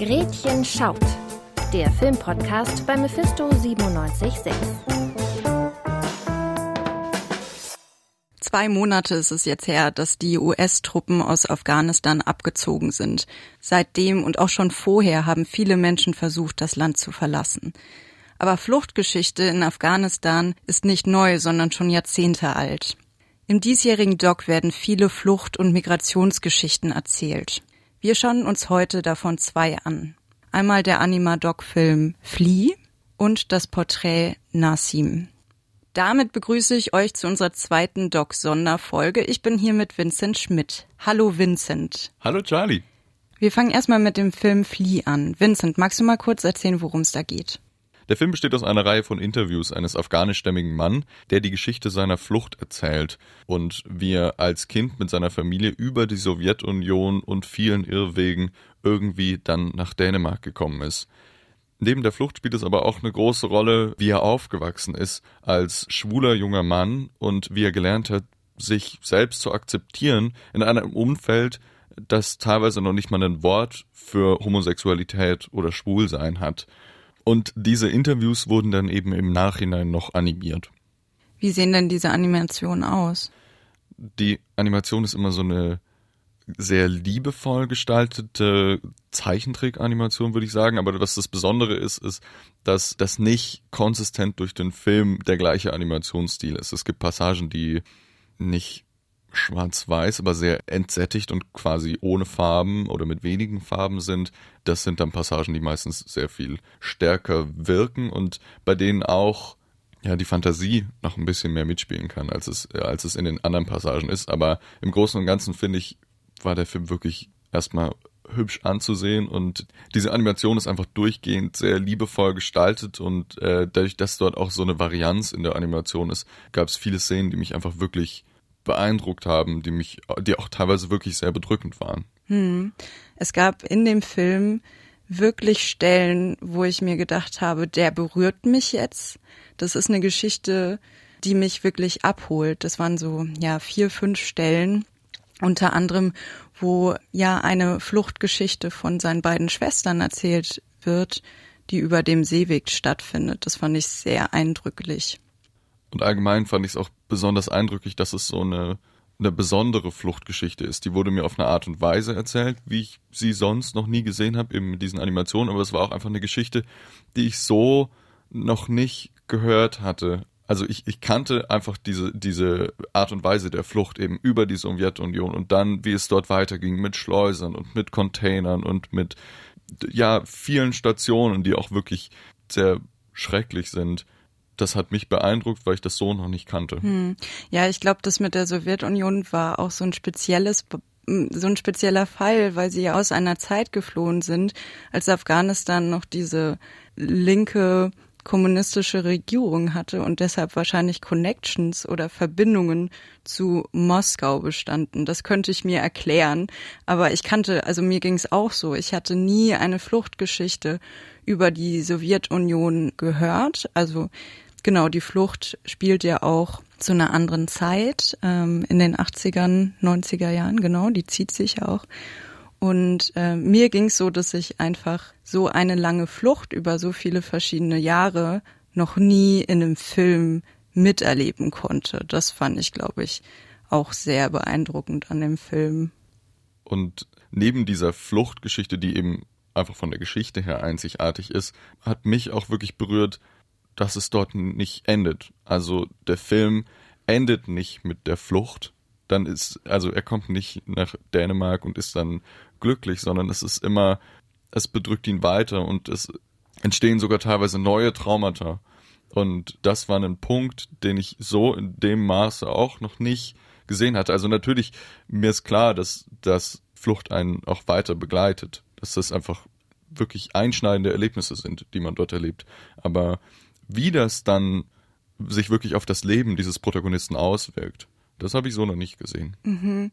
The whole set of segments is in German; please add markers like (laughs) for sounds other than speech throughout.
Gretchen schaut. Der Filmpodcast bei Mephisto 976. Zwei Monate ist es jetzt her, dass die US-Truppen aus Afghanistan abgezogen sind. Seitdem und auch schon vorher haben viele Menschen versucht, das Land zu verlassen. Aber Fluchtgeschichte in Afghanistan ist nicht neu, sondern schon Jahrzehnte alt. Im diesjährigen Doc werden viele Flucht- und Migrationsgeschichten erzählt. Wir schauen uns heute davon zwei an. Einmal der Anima-Doc-Film Flee und das Porträt Nassim. Damit begrüße ich euch zu unserer zweiten Doc-Sonderfolge. Ich bin hier mit Vincent Schmidt. Hallo Vincent. Hallo Charlie. Wir fangen erstmal mit dem Film Flee an. Vincent, magst du mal kurz erzählen, worum es da geht? Der Film besteht aus einer Reihe von Interviews eines afghanischstämmigen Mann, der die Geschichte seiner Flucht erzählt und wie er als Kind mit seiner Familie über die Sowjetunion und vielen Irrwegen irgendwie dann nach Dänemark gekommen ist. Neben der Flucht spielt es aber auch eine große Rolle, wie er aufgewachsen ist als schwuler junger Mann und wie er gelernt hat, sich selbst zu akzeptieren in einem Umfeld, das teilweise noch nicht mal ein Wort für Homosexualität oder Schwulsein hat. Und diese Interviews wurden dann eben im Nachhinein noch animiert. Wie sehen denn diese Animationen aus? Die Animation ist immer so eine sehr liebevoll gestaltete Zeichentrick-Animation, würde ich sagen. Aber was das Besondere ist, ist, dass das nicht konsistent durch den Film der gleiche Animationsstil ist. Es gibt Passagen, die nicht schwarz-weiß, aber sehr entsättigt und quasi ohne Farben oder mit wenigen Farben sind. Das sind dann Passagen, die meistens sehr viel stärker wirken und bei denen auch ja die Fantasie noch ein bisschen mehr mitspielen kann, als es als es in den anderen Passagen ist. Aber im Großen und Ganzen finde ich war der Film wirklich erstmal hübsch anzusehen und diese Animation ist einfach durchgehend sehr liebevoll gestaltet und äh, dadurch, dass dort auch so eine Varianz in der Animation ist, gab es viele Szenen, die mich einfach wirklich beeindruckt haben, die mich, die auch teilweise wirklich sehr bedrückend waren. Hm. Es gab in dem Film wirklich Stellen, wo ich mir gedacht habe, der berührt mich jetzt. Das ist eine Geschichte, die mich wirklich abholt. Das waren so, ja, vier, fünf Stellen. Unter anderem, wo ja eine Fluchtgeschichte von seinen beiden Schwestern erzählt wird, die über dem Seeweg stattfindet. Das fand ich sehr eindrücklich. Und allgemein fand ich es auch besonders eindrücklich, dass es so eine, eine besondere Fluchtgeschichte ist. Die wurde mir auf eine Art und Weise erzählt, wie ich sie sonst noch nie gesehen habe, eben mit diesen Animationen. Aber es war auch einfach eine Geschichte, die ich so noch nicht gehört hatte. Also ich, ich kannte einfach diese, diese Art und Weise der Flucht eben über die Sowjetunion und dann, wie es dort weiterging mit Schleusern und mit Containern und mit ja vielen Stationen, die auch wirklich sehr schrecklich sind das hat mich beeindruckt, weil ich das so noch nicht kannte. Hm. Ja, ich glaube, das mit der Sowjetunion war auch so ein spezielles so ein spezieller Fall, weil sie ja aus einer Zeit geflohen sind, als Afghanistan noch diese linke kommunistische Regierung hatte und deshalb wahrscheinlich Connections oder Verbindungen zu Moskau bestanden. Das könnte ich mir erklären, aber ich kannte, also mir ging es auch so. Ich hatte nie eine Fluchtgeschichte über die Sowjetunion gehört. Also Genau, die Flucht spielt ja auch zu einer anderen Zeit, ähm, in den 80ern, 90er Jahren, genau, die zieht sich auch. Und äh, mir ging es so, dass ich einfach so eine lange Flucht über so viele verschiedene Jahre noch nie in einem Film miterleben konnte. Das fand ich, glaube ich, auch sehr beeindruckend an dem Film. Und neben dieser Fluchtgeschichte, die eben einfach von der Geschichte her einzigartig ist, hat mich auch wirklich berührt, dass es dort nicht endet. Also der Film endet nicht mit der Flucht. Dann ist, also er kommt nicht nach Dänemark und ist dann glücklich, sondern es ist immer, es bedrückt ihn weiter und es entstehen sogar teilweise neue Traumata. Und das war ein Punkt, den ich so in dem Maße auch noch nicht gesehen hatte. Also natürlich, mir ist klar, dass, dass Flucht einen auch weiter begleitet. Dass das einfach wirklich einschneidende Erlebnisse sind, die man dort erlebt. Aber wie das dann sich wirklich auf das Leben dieses Protagonisten auswirkt, das habe ich so noch nicht gesehen. Mhm.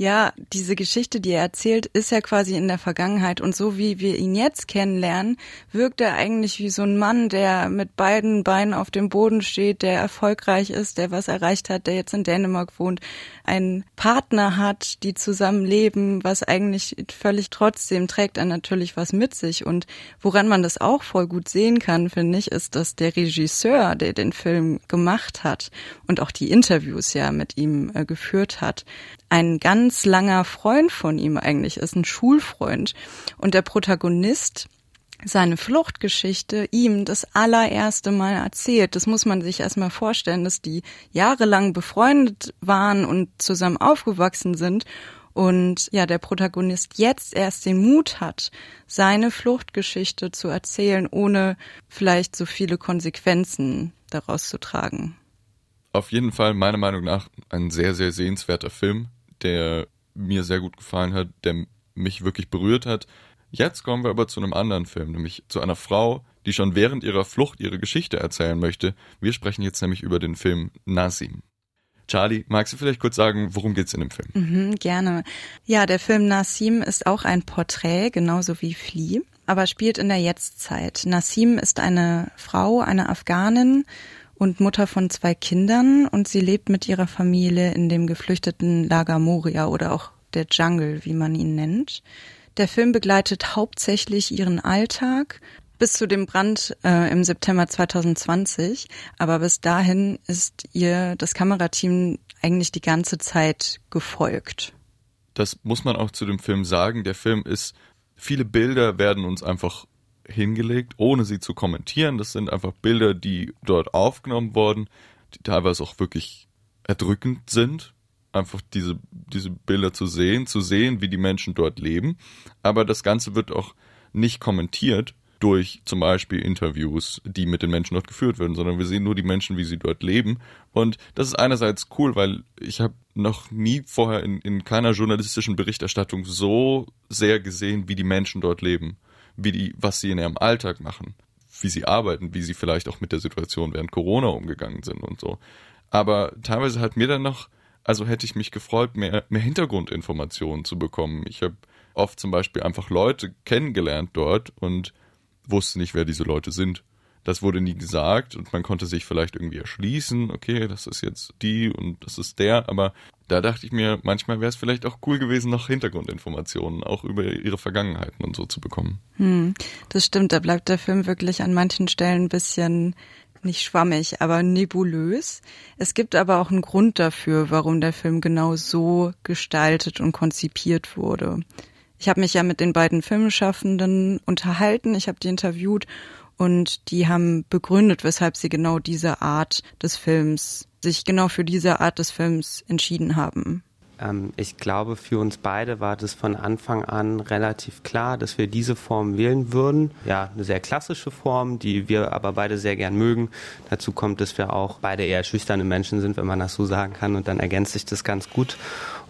Ja, diese Geschichte, die er erzählt, ist ja quasi in der Vergangenheit. Und so wie wir ihn jetzt kennenlernen, wirkt er eigentlich wie so ein Mann, der mit beiden Beinen auf dem Boden steht, der erfolgreich ist, der was erreicht hat, der jetzt in Dänemark wohnt, einen Partner hat, die zusammen leben, was eigentlich völlig trotzdem trägt er natürlich was mit sich. Und woran man das auch voll gut sehen kann, finde ich, ist, dass der Regisseur, der den Film gemacht hat und auch die Interviews ja mit ihm äh, geführt hat, ein ganz langer Freund von ihm eigentlich ist, ein Schulfreund. Und der Protagonist seine Fluchtgeschichte ihm das allererste Mal erzählt. Das muss man sich erstmal vorstellen, dass die jahrelang befreundet waren und zusammen aufgewachsen sind und ja, der Protagonist jetzt erst den Mut hat, seine Fluchtgeschichte zu erzählen, ohne vielleicht so viele Konsequenzen daraus zu tragen. Auf jeden Fall meiner Meinung nach ein sehr, sehr sehenswerter Film der mir sehr gut gefallen hat, der mich wirklich berührt hat. Jetzt kommen wir aber zu einem anderen Film, nämlich zu einer Frau, die schon während ihrer Flucht ihre Geschichte erzählen möchte. Wir sprechen jetzt nämlich über den Film Nasim. Charlie, magst du vielleicht kurz sagen, worum geht's in dem Film? Mhm, gerne. Ja, der Film Nassim ist auch ein Porträt, genauso wie Flea, aber spielt in der Jetztzeit. Nassim ist eine Frau, eine Afghanin und Mutter von zwei Kindern und sie lebt mit ihrer Familie in dem geflüchteten Lager Moria oder auch der Jungle, wie man ihn nennt. Der Film begleitet hauptsächlich ihren Alltag bis zu dem Brand äh, im September 2020, aber bis dahin ist ihr das Kamerateam eigentlich die ganze Zeit gefolgt. Das muss man auch zu dem Film sagen. Der Film ist, viele Bilder werden uns einfach hingelegt, ohne sie zu kommentieren. Das sind einfach Bilder, die dort aufgenommen wurden, die teilweise auch wirklich erdrückend sind. Einfach diese, diese Bilder zu sehen, zu sehen, wie die Menschen dort leben. Aber das Ganze wird auch nicht kommentiert durch zum Beispiel Interviews, die mit den Menschen dort geführt werden, sondern wir sehen nur die Menschen, wie sie dort leben. Und das ist einerseits cool, weil ich habe noch nie vorher in, in keiner journalistischen Berichterstattung so sehr gesehen, wie die Menschen dort leben wie die, was sie in ihrem Alltag machen, wie sie arbeiten, wie sie vielleicht auch mit der Situation während Corona umgegangen sind und so. Aber teilweise hat mir dann noch, also hätte ich mich gefreut, mehr, mehr Hintergrundinformationen zu bekommen. Ich habe oft zum Beispiel einfach Leute kennengelernt dort und wusste nicht, wer diese Leute sind. Das wurde nie gesagt und man konnte sich vielleicht irgendwie erschließen, okay, das ist jetzt die und das ist der, aber da dachte ich mir, manchmal wäre es vielleicht auch cool gewesen, noch Hintergrundinformationen auch über ihre Vergangenheiten und so zu bekommen. Hm, das stimmt, da bleibt der Film wirklich an manchen Stellen ein bisschen nicht schwammig, aber nebulös. Es gibt aber auch einen Grund dafür, warum der Film genau so gestaltet und konzipiert wurde. Ich habe mich ja mit den beiden Filmschaffenden unterhalten, ich habe die interviewt und die haben begründet, weshalb sie genau diese Art des Films, sich genau für diese Art des Films entschieden haben. Ähm, ich glaube, für uns beide war das von Anfang an relativ klar, dass wir diese Form wählen würden. Ja, eine sehr klassische Form, die wir aber beide sehr gern mögen. Dazu kommt, dass wir auch beide eher schüchterne Menschen sind, wenn man das so sagen kann. Und dann ergänzt sich das ganz gut.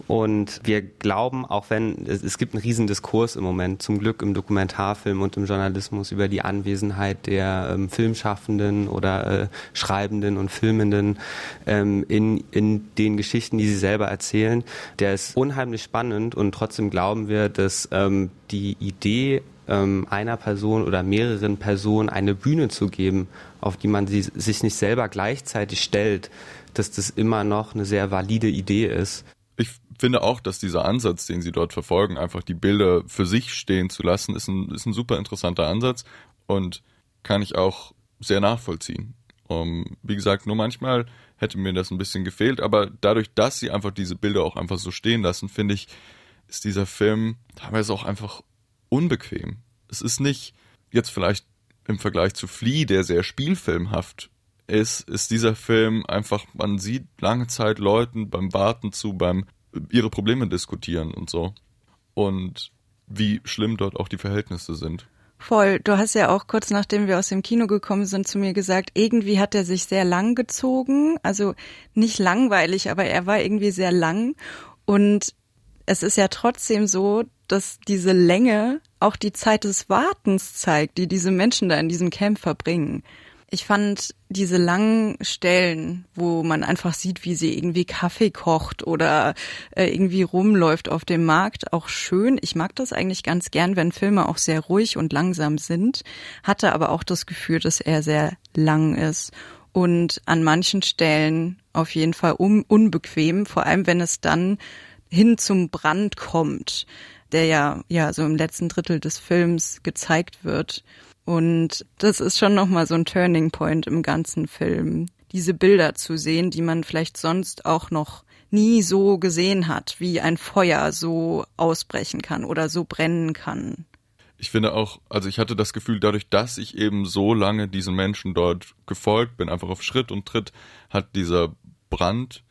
Und wir glauben, auch wenn es, gibt einen riesen Diskurs im Moment, zum Glück im Dokumentarfilm und im Journalismus über die Anwesenheit der ähm, Filmschaffenden oder äh, Schreibenden und Filmenden ähm, in, in den Geschichten, die sie selber erzählen der ist unheimlich spannend und trotzdem glauben wir, dass ähm, die Idee ähm, einer Person oder mehreren Personen eine Bühne zu geben, auf die man sie, sich nicht selber gleichzeitig stellt, dass das immer noch eine sehr valide Idee ist. Ich finde auch, dass dieser Ansatz, den sie dort verfolgen, einfach die Bilder für sich stehen zu lassen, ist ein, ist ein super interessanter Ansatz und kann ich auch sehr nachvollziehen. Um, wie gesagt, nur manchmal hätte mir das ein bisschen gefehlt, aber dadurch, dass sie einfach diese Bilder auch einfach so stehen lassen, finde ich, ist dieser Film teilweise auch einfach unbequem. Es ist nicht jetzt vielleicht im Vergleich zu Flea, der sehr spielfilmhaft ist, ist dieser Film einfach, man sieht lange Zeit Leuten beim Warten zu, beim ihre Probleme diskutieren und so. Und wie schlimm dort auch die Verhältnisse sind. Voll. Du hast ja auch kurz nachdem wir aus dem Kino gekommen sind zu mir gesagt, irgendwie hat er sich sehr lang gezogen. Also nicht langweilig, aber er war irgendwie sehr lang. Und es ist ja trotzdem so, dass diese Länge auch die Zeit des Wartens zeigt, die diese Menschen da in diesem Camp verbringen. Ich fand diese langen Stellen, wo man einfach sieht, wie sie irgendwie Kaffee kocht oder äh, irgendwie rumläuft auf dem Markt, auch schön. Ich mag das eigentlich ganz gern, wenn Filme auch sehr ruhig und langsam sind, hatte aber auch das Gefühl, dass er sehr lang ist und an manchen Stellen auf jeden Fall un unbequem, vor allem wenn es dann hin zum Brand kommt, der ja ja so im letzten Drittel des Films gezeigt wird. Und das ist schon nochmal so ein Turning Point im ganzen Film, diese Bilder zu sehen, die man vielleicht sonst auch noch nie so gesehen hat, wie ein Feuer so ausbrechen kann oder so brennen kann. Ich finde auch, also ich hatte das Gefühl, dadurch, dass ich eben so lange diesen Menschen dort gefolgt bin, einfach auf Schritt und Tritt, hat dieser Brand,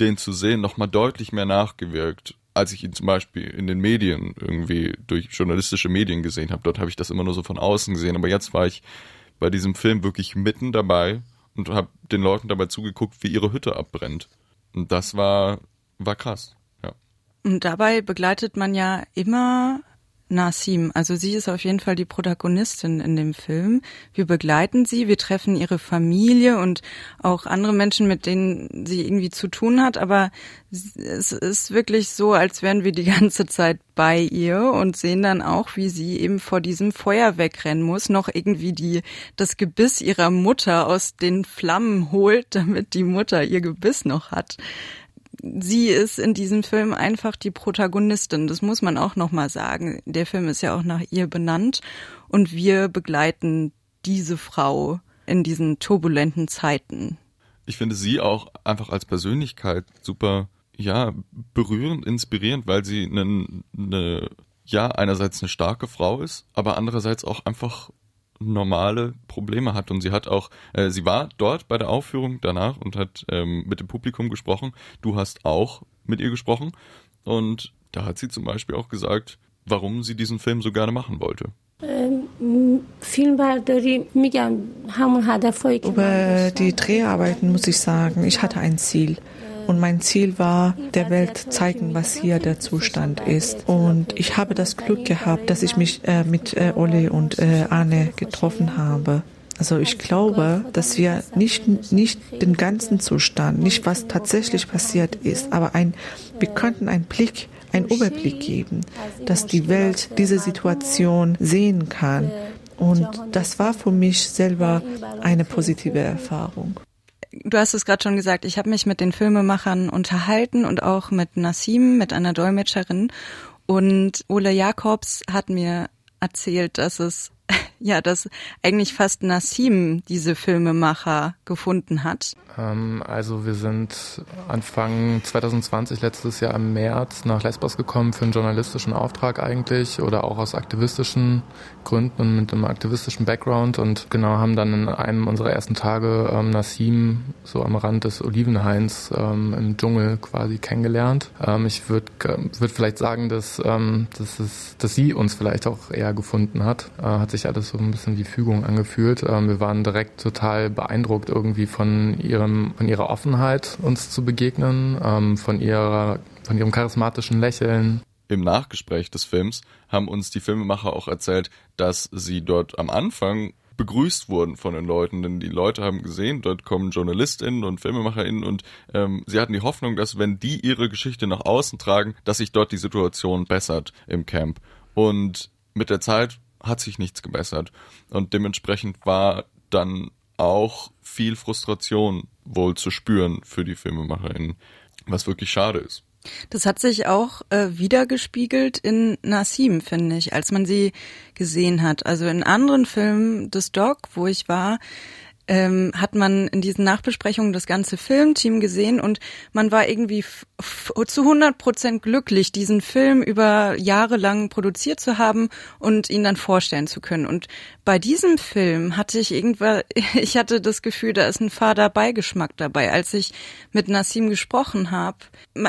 den zu sehen, nochmal deutlich mehr nachgewirkt als ich ihn zum Beispiel in den Medien irgendwie durch journalistische Medien gesehen habe. Dort habe ich das immer nur so von außen gesehen. Aber jetzt war ich bei diesem Film wirklich mitten dabei und habe den Leuten dabei zugeguckt, wie ihre Hütte abbrennt. Und das war, war krass. Ja. Und dabei begleitet man ja immer Nasim. Also sie ist auf jeden Fall die Protagonistin in dem Film. Wir begleiten sie, wir treffen ihre Familie und auch andere Menschen, mit denen sie irgendwie zu tun hat. Aber es ist wirklich so, als wären wir die (laughs) ganze Zeit bei ihr und sehen dann auch, wie sie eben vor diesem Feuer wegrennen muss, noch irgendwie die, das Gebiss ihrer Mutter aus den Flammen holt, (laughs) damit die Mutter ihr Gebiss noch hat sie ist in diesem Film einfach die Protagonistin. Das muss man auch nochmal sagen. Der Film ist ja auch nach ihr benannt und wir begleiten diese Frau in diesen turbulenten Zeiten. Ich finde sie auch einfach als Persönlichkeit super, ja, berührend, inspirierend, weil sie eine, eine ja, einerseits eine starke Frau ist, aber andererseits auch einfach normale Probleme hat und sie hat auch, äh, sie war dort bei der Aufführung danach und hat ähm, mit dem Publikum gesprochen. Du hast auch mit ihr gesprochen und da hat sie zum Beispiel auch gesagt, warum sie diesen Film so gerne machen wollte. Über die Dreharbeiten muss ich sagen, ich hatte ein Ziel. Und mein Ziel war, der Welt zeigen, was hier der Zustand ist. Und ich habe das Glück gehabt, dass ich mich äh, mit äh, Olli und äh, Arne getroffen habe. Also ich glaube, dass wir nicht, nicht den ganzen Zustand, nicht was tatsächlich passiert ist, aber ein, wir könnten einen Blick, einen Überblick geben, dass die Welt diese Situation sehen kann. Und das war für mich selber eine positive Erfahrung du hast es gerade schon gesagt, ich habe mich mit den Filmemachern unterhalten und auch mit Nassim, mit einer Dolmetscherin. Und Ole Jakobs hat mir erzählt, dass es ja, dass eigentlich fast Nassim diese Filmemacher gefunden hat. Ähm, also wir sind Anfang 2020, letztes Jahr im März, nach Lesbos gekommen für einen journalistischen Auftrag eigentlich oder auch aus aktivistischen Gründen und mit einem aktivistischen Background und genau haben dann in einem unserer ersten Tage ähm, Nassim so am Rand des Olivenhains ähm, im Dschungel quasi kennengelernt. Ähm, ich würde würd vielleicht sagen, dass, ähm, dass, es, dass sie uns vielleicht auch eher gefunden hat. Äh, hat sich alles so ein bisschen wie Fügung angefühlt. Ähm, wir waren direkt total beeindruckt irgendwie von ihrem, von ihrer Offenheit, uns zu begegnen, ähm, von ihrer, von ihrem charismatischen Lächeln. Im Nachgespräch des Films haben uns die Filmemacher auch erzählt, dass sie dort am Anfang begrüßt wurden von den Leuten, denn die Leute haben gesehen, dort kommen JournalistInnen und FilmemacherInnen und ähm, sie hatten die Hoffnung, dass wenn die ihre Geschichte nach außen tragen, dass sich dort die Situation bessert im Camp. Und mit der Zeit hat sich nichts gebessert. Und dementsprechend war dann auch viel Frustration wohl zu spüren für die FilmemacherInnen, was wirklich schade ist. Das hat sich auch äh, wiedergespiegelt in Nassim, finde ich, als man sie gesehen hat. Also in anderen Filmen des Doc, wo ich war, ähm, hat man in diesen Nachbesprechungen das ganze Filmteam gesehen und man war irgendwie zu 100 Prozent glücklich, diesen Film über Jahre lang produziert zu haben und ihn dann vorstellen zu können. Und bei diesem Film hatte ich irgendwann, (laughs) ich hatte das Gefühl, da ist ein fader Beigeschmack dabei. Als ich mit Nassim gesprochen habe,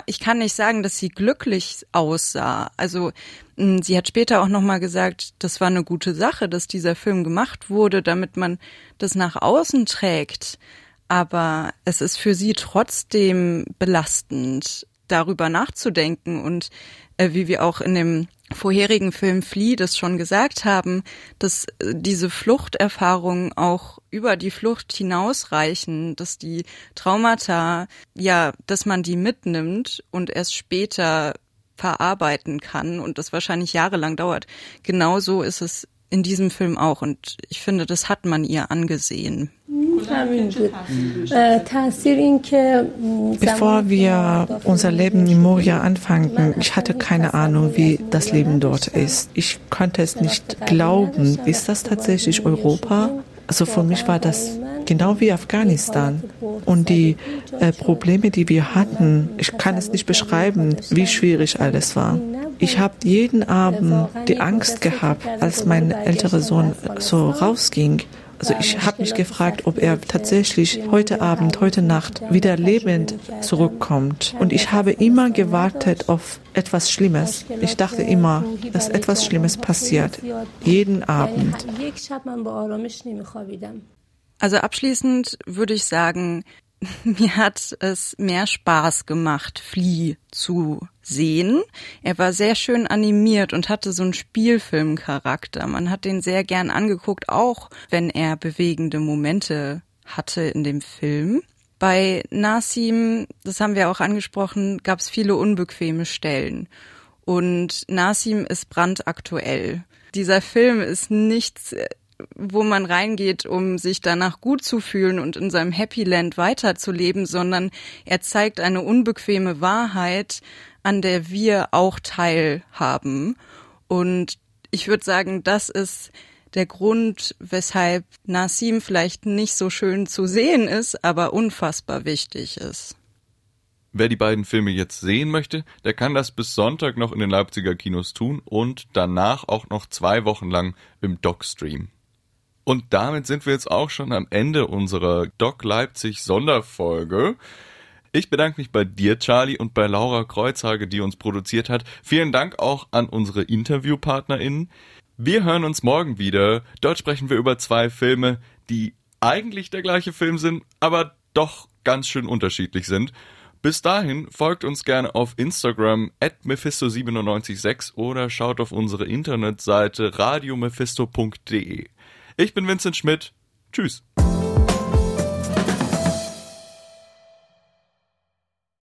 ich kann nicht sagen, dass sie glücklich aussah. Also sie hat später auch nochmal gesagt, das war eine gute Sache, dass dieser Film gemacht wurde, damit man das nach außen trägt. Aber es ist für sie trotzdem belastend, darüber nachzudenken und äh, wie wir auch in dem vorherigen Film Flea das schon gesagt haben, dass äh, diese Fluchterfahrungen auch über die Flucht hinausreichen, dass die Traumata, ja, dass man die mitnimmt und erst später verarbeiten kann und das wahrscheinlich jahrelang dauert. Genauso ist es in diesem Film auch und ich finde, das hat man ihr angesehen. Bevor wir unser Leben in Moria anfangen, ich hatte keine Ahnung, wie das Leben dort ist. Ich konnte es nicht glauben. Ist das tatsächlich Europa? Also für mich war das genau wie Afghanistan. Und die äh, Probleme, die wir hatten, ich kann es nicht beschreiben, wie schwierig alles war. Ich habe jeden Abend die Angst gehabt, als mein älterer Sohn so rausging. Also ich habe mich gefragt, ob er tatsächlich heute Abend, heute Nacht wieder lebend zurückkommt. Und ich habe immer gewartet auf etwas Schlimmes. Ich dachte immer, dass etwas Schlimmes passiert. Jeden Abend. Also abschließend würde ich sagen, (laughs) mir hat es mehr Spaß gemacht, Flea zu sehen. Er war sehr schön animiert und hatte so einen Spielfilmcharakter. Man hat den sehr gern angeguckt, auch wenn er bewegende Momente hatte in dem Film. Bei Nasim, das haben wir auch angesprochen, gab es viele unbequeme Stellen. Und Nasim ist brandaktuell. Dieser Film ist nichts wo man reingeht, um sich danach gut zu fühlen und in seinem Happy Land weiterzuleben, sondern er zeigt eine unbequeme Wahrheit, an der wir auch teilhaben. Und ich würde sagen, das ist der Grund, weshalb Nassim vielleicht nicht so schön zu sehen ist, aber unfassbar wichtig ist. Wer die beiden Filme jetzt sehen möchte, der kann das bis Sonntag noch in den Leipziger Kinos tun und danach auch noch zwei Wochen lang im Docstream. Und damit sind wir jetzt auch schon am Ende unserer Doc Leipzig Sonderfolge. Ich bedanke mich bei dir, Charlie, und bei Laura Kreuzhage, die uns produziert hat. Vielen Dank auch an unsere InterviewpartnerInnen. Wir hören uns morgen wieder. Dort sprechen wir über zwei Filme, die eigentlich der gleiche Film sind, aber doch ganz schön unterschiedlich sind. Bis dahin folgt uns gerne auf Instagram at mephisto976 oder schaut auf unsere Internetseite radiomephisto.de. Ich bin Vincent Schmidt. Tschüss.